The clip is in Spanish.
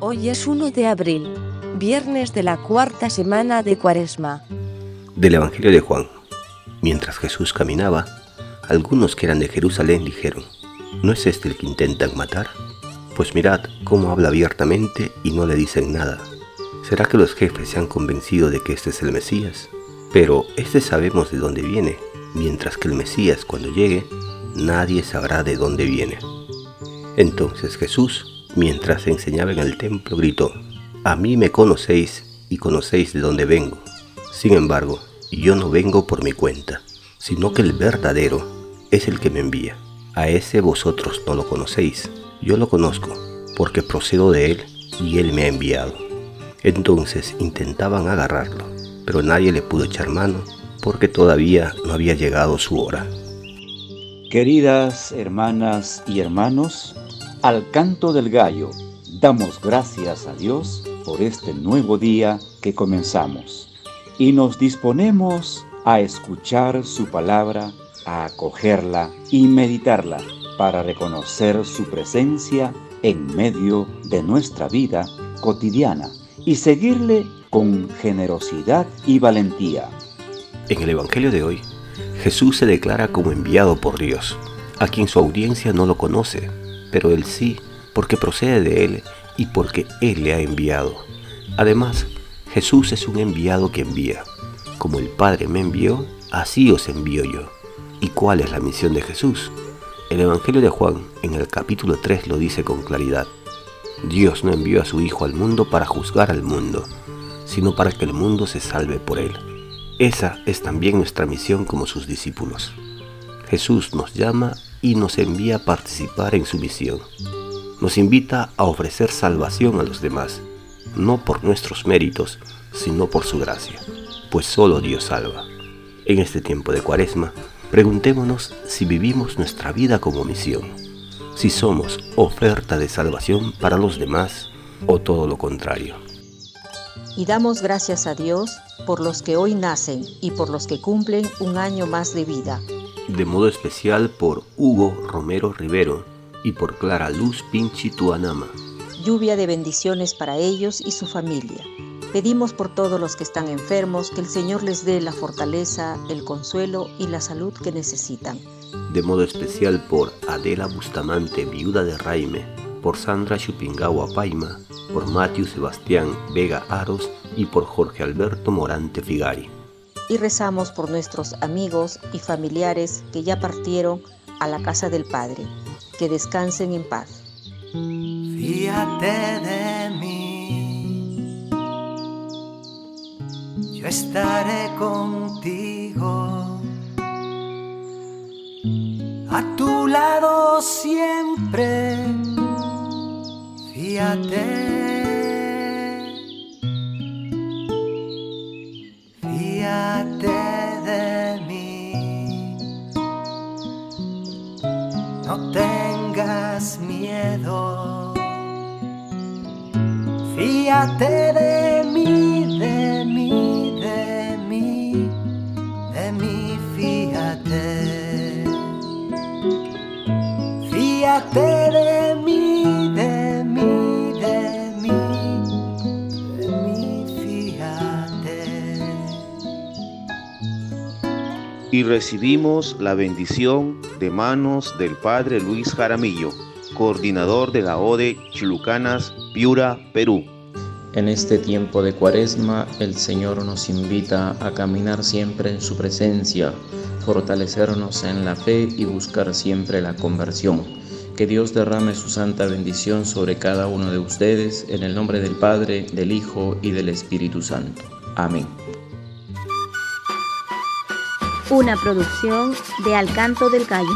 Hoy es 1 de abril, viernes de la cuarta semana de Cuaresma. Del Evangelio de Juan. Mientras Jesús caminaba, algunos que eran de Jerusalén dijeron, ¿no es este el que intentan matar? Pues mirad cómo habla abiertamente y no le dicen nada. ¿Será que los jefes se han convencido de que este es el Mesías? Pero este sabemos de dónde viene, mientras que el Mesías cuando llegue, nadie sabrá de dónde viene. Entonces Jesús, mientras enseñaba en el templo, gritó, A mí me conocéis y conocéis de dónde vengo. Sin embargo, yo no vengo por mi cuenta, sino que el verdadero es el que me envía. A ese vosotros no lo conocéis, yo lo conozco, porque procedo de él y él me ha enviado. Entonces intentaban agarrarlo, pero nadie le pudo echar mano porque todavía no había llegado su hora. Queridas hermanas y hermanos, al canto del gallo, damos gracias a Dios por este nuevo día que comenzamos y nos disponemos a escuchar su palabra, a acogerla y meditarla para reconocer su presencia en medio de nuestra vida cotidiana y seguirle con generosidad y valentía. En el Evangelio de hoy, Jesús se declara como enviado por Dios, a quien su audiencia no lo conoce, pero él sí, porque procede de él y porque él le ha enviado. Además, Jesús es un enviado que envía. Como el Padre me envió, así os envío yo. ¿Y cuál es la misión de Jesús? El Evangelio de Juan, en el capítulo 3, lo dice con claridad. Dios no envió a su Hijo al mundo para juzgar al mundo, sino para que el mundo se salve por él. Esa es también nuestra misión como sus discípulos. Jesús nos llama y nos envía a participar en su misión. Nos invita a ofrecer salvación a los demás, no por nuestros méritos, sino por su gracia, pues solo Dios salva. En este tiempo de cuaresma, preguntémonos si vivimos nuestra vida como misión, si somos oferta de salvación para los demás o todo lo contrario. Y damos gracias a Dios por los que hoy nacen y por los que cumplen un año más de vida de modo especial por Hugo Romero Rivero y por Clara Luz Pinchi Tuanama. Lluvia de bendiciones para ellos y su familia. Pedimos por todos los que están enfermos que el Señor les dé la fortaleza, el consuelo y la salud que necesitan. De modo especial por Adela Bustamante, viuda de Raime, por Sandra Chupingawa Paima, por Matthew Sebastián Vega Aros y por Jorge Alberto Morante Figari y rezamos por nuestros amigos y familiares que ya partieron a la casa del Padre. Que descansen en paz. Fíjate de mí, yo estaré contigo, a tu lado siempre. Fíjate. no tengas miedo. Fíjate de mí, de mí, de mí, de mí, Y recibimos la bendición de manos del Padre Luis Jaramillo, coordinador de la ODE Chulucanas, Piura, Perú. En este tiempo de cuaresma, el Señor nos invita a caminar siempre en su presencia, fortalecernos en la fe y buscar siempre la conversión. Que Dios derrame su santa bendición sobre cada uno de ustedes, en el nombre del Padre, del Hijo y del Espíritu Santo. Amén. Una producción de Alcanto del Cayo.